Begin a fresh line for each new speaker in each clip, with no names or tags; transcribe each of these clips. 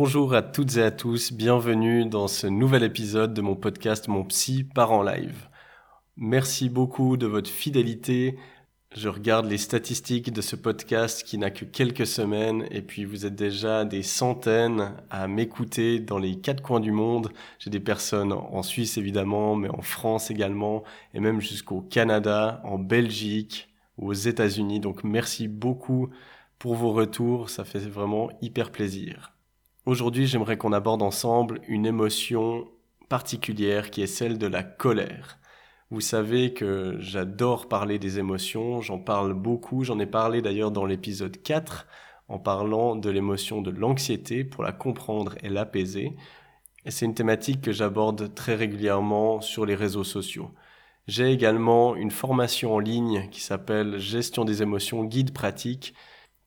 Bonjour à toutes et à tous, bienvenue dans ce nouvel épisode de mon podcast Mon Psy part en live. Merci beaucoup de votre fidélité. Je regarde les statistiques de ce podcast qui n'a que quelques semaines et puis vous êtes déjà des centaines à m'écouter dans les quatre coins du monde. J'ai des personnes en Suisse évidemment, mais en France également et même jusqu'au Canada, en Belgique aux États-Unis. Donc merci beaucoup pour vos retours, ça fait vraiment hyper plaisir. Aujourd'hui, j'aimerais qu'on aborde ensemble une émotion particulière qui est celle de la colère. Vous savez que j'adore parler des émotions, j'en parle beaucoup, j'en ai parlé d'ailleurs dans l'épisode 4 en parlant de l'émotion de l'anxiété pour la comprendre et l'apaiser. C'est une thématique que j'aborde très régulièrement sur les réseaux sociaux. J'ai également une formation en ligne qui s'appelle Gestion des émotions, guide pratique,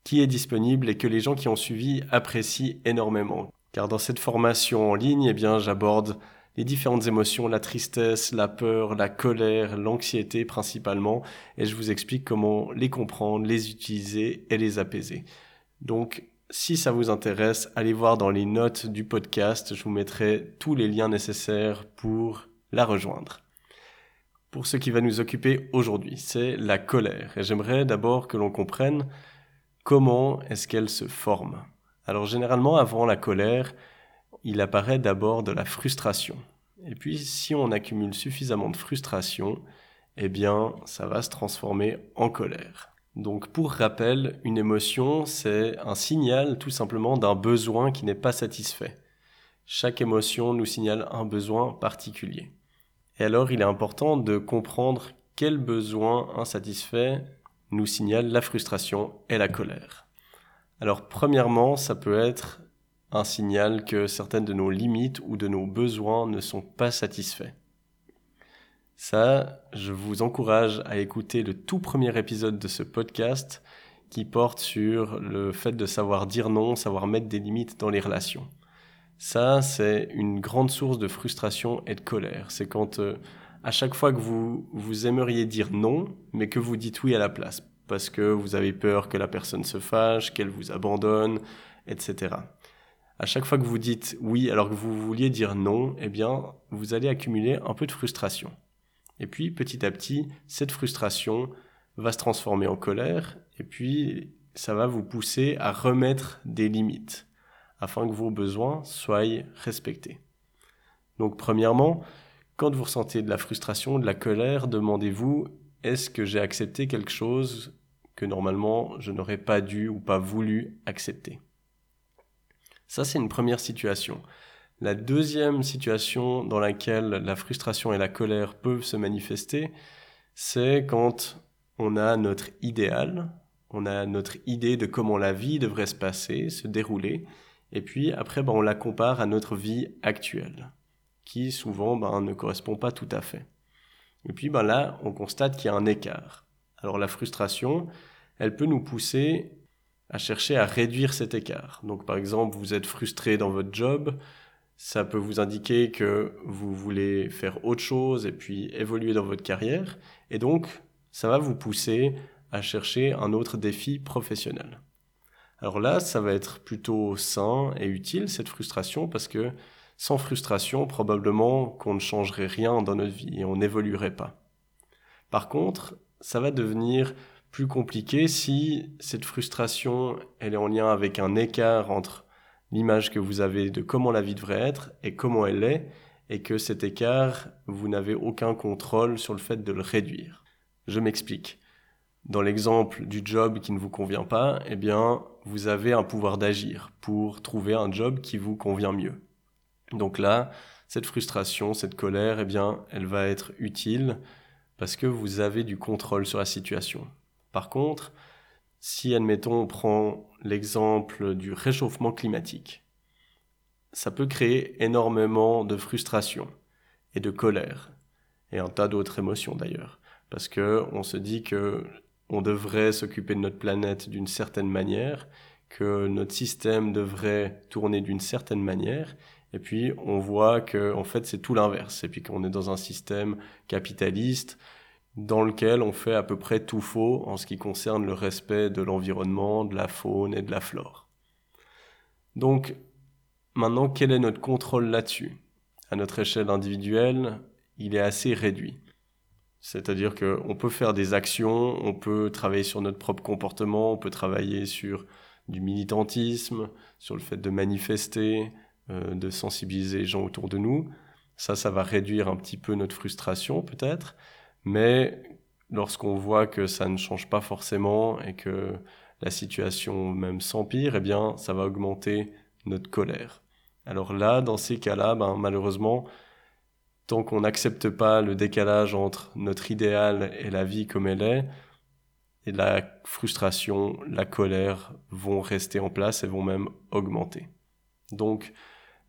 qui est disponible et que les gens qui ont suivi apprécient énormément. Car dans cette formation en ligne, eh bien, j'aborde les différentes émotions, la tristesse, la peur, la colère, l'anxiété principalement, et je vous explique comment les comprendre, les utiliser et les apaiser. Donc, si ça vous intéresse, allez voir dans les notes du podcast, je vous mettrai tous les liens nécessaires pour la rejoindre. Pour ce qui va nous occuper aujourd'hui, c'est la colère. Et j'aimerais d'abord que l'on comprenne Comment est-ce qu'elle se forme? Alors généralement, avant la colère, il apparaît d'abord de la frustration. Et puis si on accumule suffisamment de frustration, eh bien, ça va se transformer en colère. Donc pour rappel, une émotion, c'est un signal tout simplement d'un besoin qui n'est pas satisfait. Chaque émotion nous signale un besoin particulier. Et alors, il est important de comprendre quel besoin insatisfait nous signale la frustration et la colère. Alors premièrement, ça peut être un signal que certaines de nos limites ou de nos besoins ne sont pas satisfaits. Ça, je vous encourage à écouter le tout premier épisode de ce podcast qui porte sur le fait de savoir dire non, savoir mettre des limites dans les relations. Ça, c'est une grande source de frustration et de colère. C'est quand euh, à chaque fois que vous, vous aimeriez dire non, mais que vous dites oui à la place, parce que vous avez peur que la personne se fâche, qu'elle vous abandonne, etc. À chaque fois que vous dites oui alors que vous vouliez dire non, eh bien, vous allez accumuler un peu de frustration. Et puis, petit à petit, cette frustration va se transformer en colère, et puis ça va vous pousser à remettre des limites, afin que vos besoins soient respectés. Donc, premièrement, quand vous ressentez de la frustration, de la colère, demandez-vous est-ce que j'ai accepté quelque chose que normalement je n'aurais pas dû ou pas voulu accepter? Ça, c'est une première situation. La deuxième situation dans laquelle la frustration et la colère peuvent se manifester, c'est quand on a notre idéal, on a notre idée de comment la vie devrait se passer, se dérouler, et puis après, ben, on la compare à notre vie actuelle qui souvent ben, ne correspond pas tout à fait. Et puis ben, là, on constate qu'il y a un écart. Alors la frustration, elle peut nous pousser à chercher à réduire cet écart. Donc par exemple, vous êtes frustré dans votre job, ça peut vous indiquer que vous voulez faire autre chose et puis évoluer dans votre carrière, et donc ça va vous pousser à chercher un autre défi professionnel. Alors là, ça va être plutôt sain et utile, cette frustration, parce que sans frustration, probablement qu'on ne changerait rien dans notre vie et on n'évoluerait pas. Par contre, ça va devenir plus compliqué si cette frustration elle est en lien avec un écart entre l'image que vous avez de comment la vie devrait être et comment elle est, et que cet écart, vous n'avez aucun contrôle sur le fait de le réduire. Je m'explique. Dans l'exemple du job qui ne vous convient pas, eh bien, vous avez un pouvoir d'agir pour trouver un job qui vous convient mieux. Donc là, cette frustration, cette colère, eh bien, elle va être utile parce que vous avez du contrôle sur la situation. Par contre, Si, admettons, on prend l'exemple du réchauffement climatique, ça peut créer énormément de frustration et de colère, et un tas d'autres émotions d'ailleurs, parce que on se dit que on devrait s'occuper de notre planète d'une certaine manière, que notre système devrait tourner d'une certaine manière, et puis on voit que en fait c'est tout l'inverse, et puis qu'on est dans un système capitaliste dans lequel on fait à peu près tout faux en ce qui concerne le respect de l'environnement, de la faune et de la flore. Donc, maintenant, quel est notre contrôle là-dessus? À notre échelle individuelle, il est assez réduit. C'est-à-dire qu'on peut faire des actions, on peut travailler sur notre propre comportement, on peut travailler sur du militantisme, sur le fait de manifester, de sensibiliser les gens autour de nous. Ça, ça va réduire un petit peu notre frustration peut-être. Mais lorsqu'on voit que ça ne change pas forcément et que la situation même s'empire, eh bien, ça va augmenter notre colère. Alors là, dans ces cas-là, ben, malheureusement, tant qu'on n'accepte pas le décalage entre notre idéal et la vie comme elle est, la frustration, la colère vont rester en place et vont même augmenter. Donc,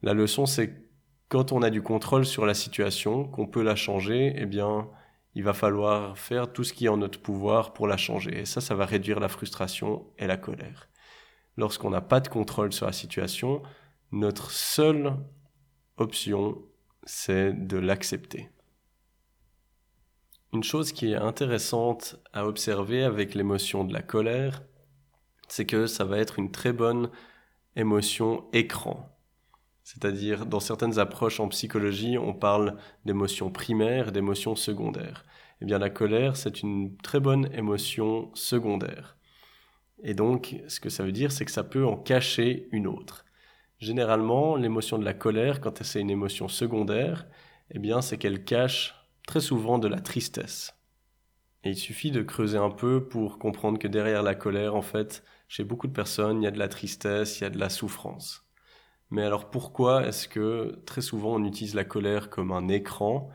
la leçon, c'est quand on a du contrôle sur la situation, qu'on peut la changer, eh bien, il va falloir faire tout ce qui est en notre pouvoir pour la changer. Et ça, ça va réduire la frustration et la colère. Lorsqu'on n'a pas de contrôle sur la situation, notre seule option, c'est de l'accepter. Une chose qui est intéressante à observer avec l'émotion de la colère, c'est que ça va être une très bonne émotion écran. C'est-à-dire, dans certaines approches en psychologie, on parle d'émotions primaires et d'émotions secondaires. Eh bien, la colère, c'est une très bonne émotion secondaire. Et donc, ce que ça veut dire, c'est que ça peut en cacher une autre. Généralement, l'émotion de la colère, quand c'est une émotion secondaire, eh bien, c'est qu'elle cache très souvent de la tristesse. Et il suffit de creuser un peu pour comprendre que derrière la colère, en fait, chez beaucoup de personnes, il y a de la tristesse, il y a de la souffrance. Mais alors pourquoi est-ce que très souvent on utilise la colère comme un écran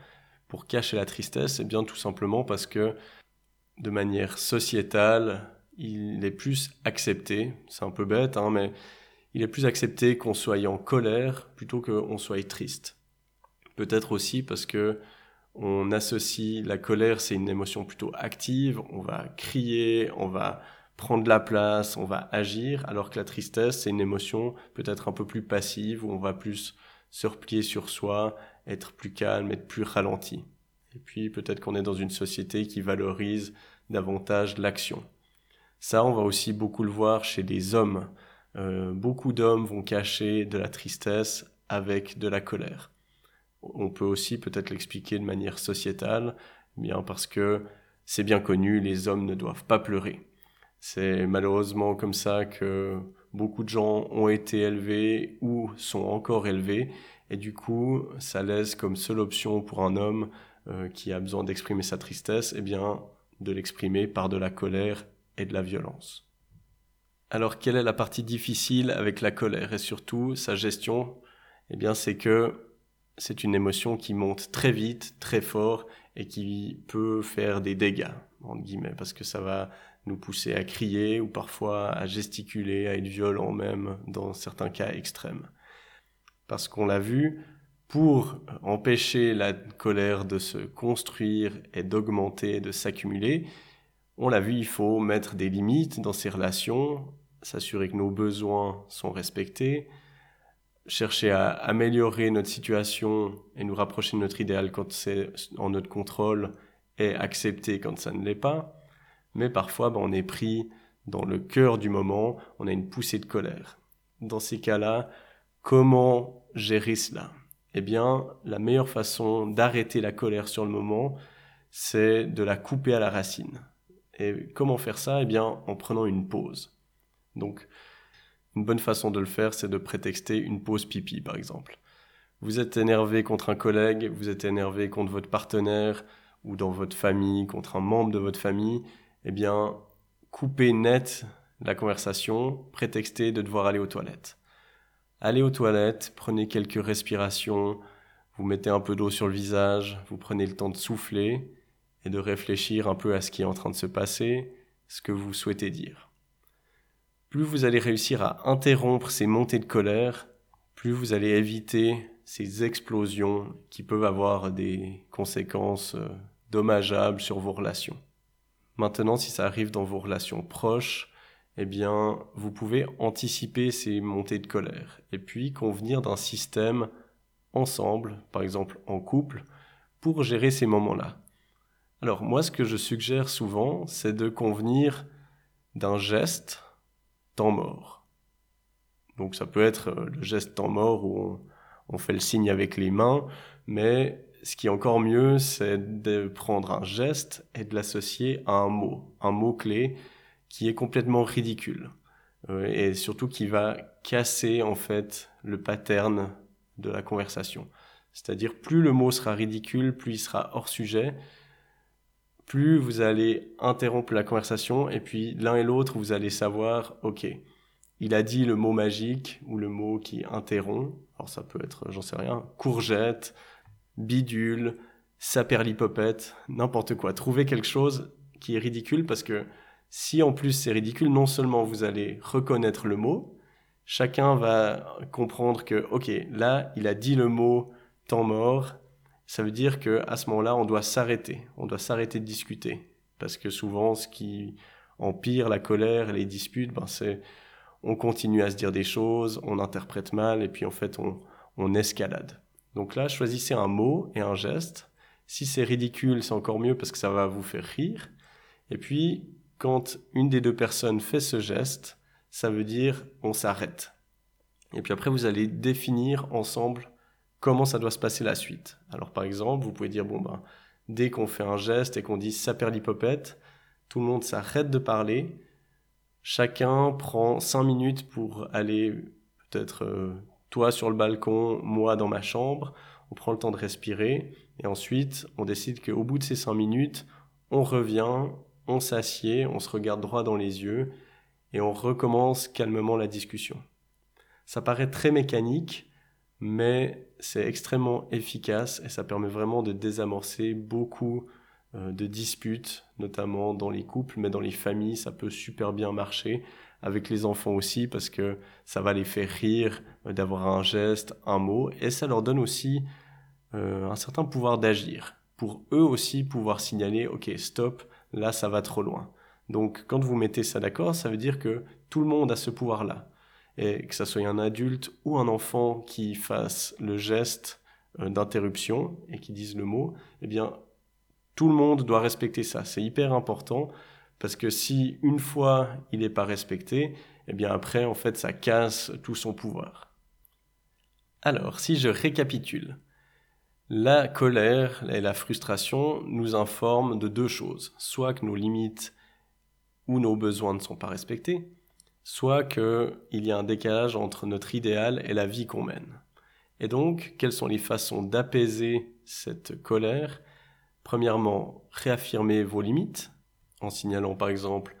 pour cacher la tristesse? Eh bien tout simplement parce que de manière sociétale, il est plus accepté, c'est un peu bête, hein, mais il est plus accepté qu'on soit en colère plutôt qu'on soit triste. Peut-être aussi parce que on associe la colère, c'est une émotion plutôt active, on va crier, on va prendre la place, on va agir, alors que la tristesse, c'est une émotion peut-être un peu plus passive, où on va plus se replier sur soi, être plus calme, être plus ralenti. Et puis peut-être qu'on est dans une société qui valorise davantage l'action. Ça, on va aussi beaucoup le voir chez les hommes. Euh, beaucoup d'hommes vont cacher de la tristesse avec de la colère. On peut aussi peut-être l'expliquer de manière sociétale, bien parce que c'est bien connu, les hommes ne doivent pas pleurer. C'est malheureusement comme ça que beaucoup de gens ont été élevés ou sont encore élevés. Et du coup, ça laisse comme seule option pour un homme euh, qui a besoin d'exprimer sa tristesse, eh bien, de l'exprimer par de la colère et de la violence. Alors, quelle est la partie difficile avec la colère et surtout sa gestion? Eh bien, c'est que c'est une émotion qui monte très vite, très fort et qui peut faire des dégâts, entre guillemets, parce que ça va nous pousser à crier ou parfois à gesticuler, à être violent même dans certains cas extrêmes. Parce qu'on l'a vu, pour empêcher la colère de se construire et d'augmenter, de s'accumuler, on l'a vu, il faut mettre des limites dans ces relations, s'assurer que nos besoins sont respectés, chercher à améliorer notre situation et nous rapprocher de notre idéal quand c'est en notre contrôle et accepter quand ça ne l'est pas mais parfois ben, on est pris dans le cœur du moment, on a une poussée de colère. Dans ces cas-là, comment gérer cela? Eh bien, la meilleure façon d'arrêter la colère sur le moment, c'est de la couper à la racine. Et comment faire ça? Eh bien, en prenant une pause. Donc, une bonne façon de le faire, c'est de prétexter une pause pipi, par exemple. Vous êtes énervé contre un collègue, vous êtes énervé contre votre partenaire, ou dans votre famille, contre un membre de votre famille, eh bien, coupez net la conversation, prétextez de devoir aller aux toilettes. Allez aux toilettes, prenez quelques respirations, vous mettez un peu d'eau sur le visage, vous prenez le temps de souffler et de réfléchir un peu à ce qui est en train de se passer, ce que vous souhaitez dire. plus vous allez réussir à interrompre ces montées de colère, plus vous allez éviter ces explosions qui peuvent avoir des conséquences euh, dommageables sur vos relations. Maintenant, si ça arrive dans vos relations proches, eh vous pouvez anticiper ces montées de colère et puis convenir d'un système ensemble, par exemple en couple, pour gérer ces moments-là. Alors moi, ce que je suggère souvent, c'est de convenir d'un geste temps mort. Donc ça peut être le geste temps mort où on, fait le signe avec les mains, mais ce qui est encore mieux, c'est de prendre un geste et de l'associer à un mot, un mot clé qui est complètement ridicule euh, et surtout qui va casser en fait le pattern de la conversation. C'est-à-dire plus le mot sera ridicule, plus il sera hors sujet, plus vous allez interrompre la conversation et puis l'un et l'autre vous allez savoir, ok, il a dit le mot magique ou le mot qui interrompt. Alors ça peut être, j'en sais rien, courgette, bidule, saperlipopette, n'importe quoi. Trouvez quelque chose qui est ridicule parce que si en plus c'est ridicule, non seulement vous allez reconnaître le mot, chacun va comprendre que, ok, là, il a dit le mot temps mort, ça veut dire que à ce moment-là, on doit s'arrêter, on doit s'arrêter de discuter, parce que souvent, ce qui empire la colère et les disputes, ben c'est on continue à se dire des choses, on interprète mal, et puis en fait, on, on escalade. Donc là, choisissez un mot et un geste. Si c'est ridicule, c'est encore mieux parce que ça va vous faire rire. Et puis, quand une des deux personnes fait ce geste, ça veut dire on s'arrête. Et puis après, vous allez définir ensemble comment ça doit se passer la suite. Alors par exemple, vous pouvez dire, bon ben, dès qu'on fait un geste et qu'on dit ça perd l'hypopète, tout le monde s'arrête de parler, chacun prend cinq minutes pour aller peut-être euh, toi sur le balcon, moi dans ma chambre, on prend le temps de respirer, et ensuite on décide qu'au bout de ces cinq minutes, on revient, on s'assied, on se regarde droit dans les yeux, et on recommence calmement la discussion. Ça paraît très mécanique, mais c'est extrêmement efficace et ça permet vraiment de désamorcer beaucoup de disputes, notamment dans les couples, mais dans les familles, ça peut super bien marcher, avec les enfants aussi, parce que ça va les faire rire euh, d'avoir un geste, un mot, et ça leur donne aussi euh, un certain pouvoir d'agir, pour eux aussi pouvoir signaler, ok, stop, là ça va trop loin. Donc quand vous mettez ça d'accord, ça veut dire que tout le monde a ce pouvoir-là. Et que ça soit un adulte ou un enfant qui fasse le geste euh, d'interruption et qui dise le mot, eh bien tout le monde doit respecter ça. C'est hyper important parce que si une fois il n'est pas respecté, eh bien après en fait ça casse tout son pouvoir. Alors si je récapitule, la colère et la frustration nous informent de deux choses. Soit que nos limites ou nos besoins ne sont pas respectés, soit qu'il y a un décalage entre notre idéal et la vie qu'on mène. Et donc, quelles sont les façons d'apaiser cette colère Premièrement, réaffirmer vos limites, en signalant par exemple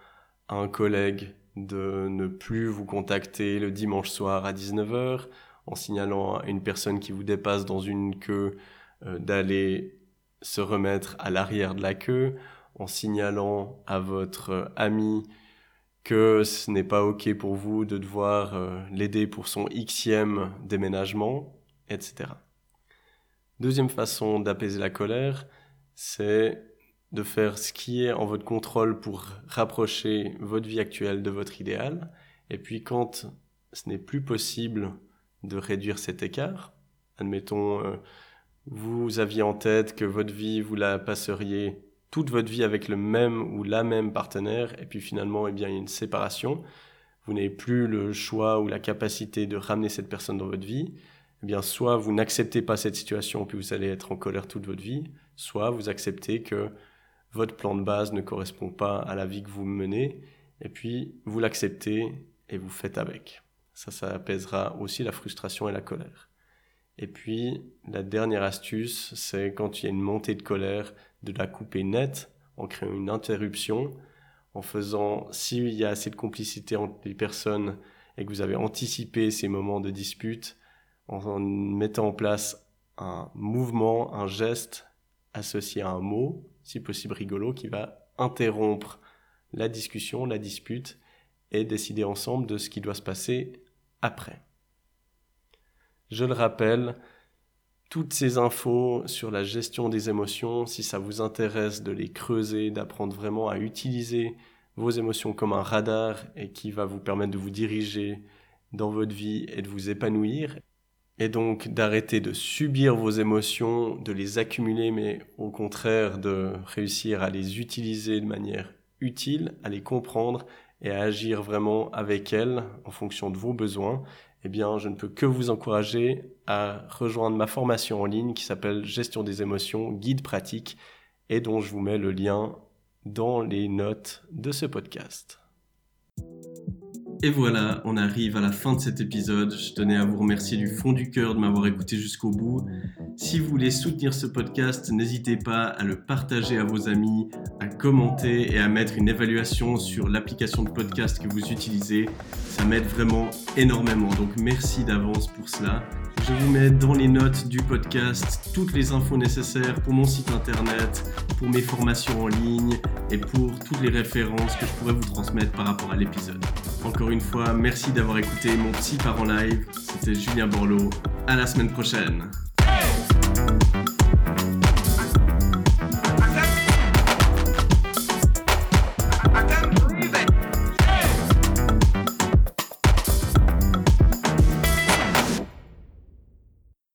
à un collègue de ne plus vous contacter le dimanche soir à 19h, en signalant à une personne qui vous dépasse dans une queue euh, d'aller se remettre à l'arrière de la queue, en signalant à votre ami que ce n'est pas OK pour vous de devoir euh, l'aider pour son xème déménagement, etc. Deuxième façon d'apaiser la colère, c'est de faire ce qui est en votre contrôle pour rapprocher votre vie actuelle de votre idéal. Et puis quand ce n'est plus possible de réduire cet écart, admettons, euh, vous aviez en tête que votre vie, vous la passeriez toute votre vie avec le même ou la même partenaire, et puis finalement, eh bien, il y a une séparation, vous n'avez plus le choix ou la capacité de ramener cette personne dans votre vie, eh bien, soit vous n'acceptez pas cette situation, puis vous allez être en colère toute votre vie, soit vous acceptez que votre plan de base ne correspond pas à la vie que vous menez, et puis vous l'acceptez et vous faites avec. Ça, ça apaisera aussi la frustration et la colère. Et puis, la dernière astuce, c'est quand il y a une montée de colère, de la couper net en créant une interruption, en faisant, s'il y a assez de complicité entre les personnes et que vous avez anticipé ces moments de dispute, en mettant en place un mouvement, un geste associé à un mot, si possible rigolo, qui va interrompre la discussion, la dispute, et décider ensemble de ce qui doit se passer après. Je le rappelle, toutes ces infos sur la gestion des émotions, si ça vous intéresse de les creuser, d'apprendre vraiment à utiliser vos émotions comme un radar et qui va vous permettre de vous diriger dans votre vie et de vous épanouir, et donc d'arrêter de subir vos émotions, de les accumuler, mais au contraire de réussir à les utiliser de manière utile, à les comprendre et à agir vraiment avec elles en fonction de vos besoins, eh bien, je ne peux que vous encourager à rejoindre ma formation en ligne qui s'appelle Gestion des émotions, guide pratique, et dont je vous mets le lien dans les notes de ce podcast. Et voilà, on arrive à la fin de cet épisode. Je tenais à vous remercier du fond du cœur de m'avoir écouté jusqu'au bout. Si vous voulez soutenir ce podcast, n'hésitez pas à le partager à vos amis, à commenter et à mettre une évaluation sur l'application de podcast que vous utilisez. Ça m'aide vraiment énormément. Donc merci d'avance pour cela. Je vous mets dans les notes du podcast toutes les infos nécessaires pour mon site internet, pour mes formations en ligne et pour toutes les références que je pourrais vous transmettre par rapport à l'épisode. Encore une fois, merci d'avoir écouté mon petit parent live. C'était Julien Borloo. À la semaine prochaine.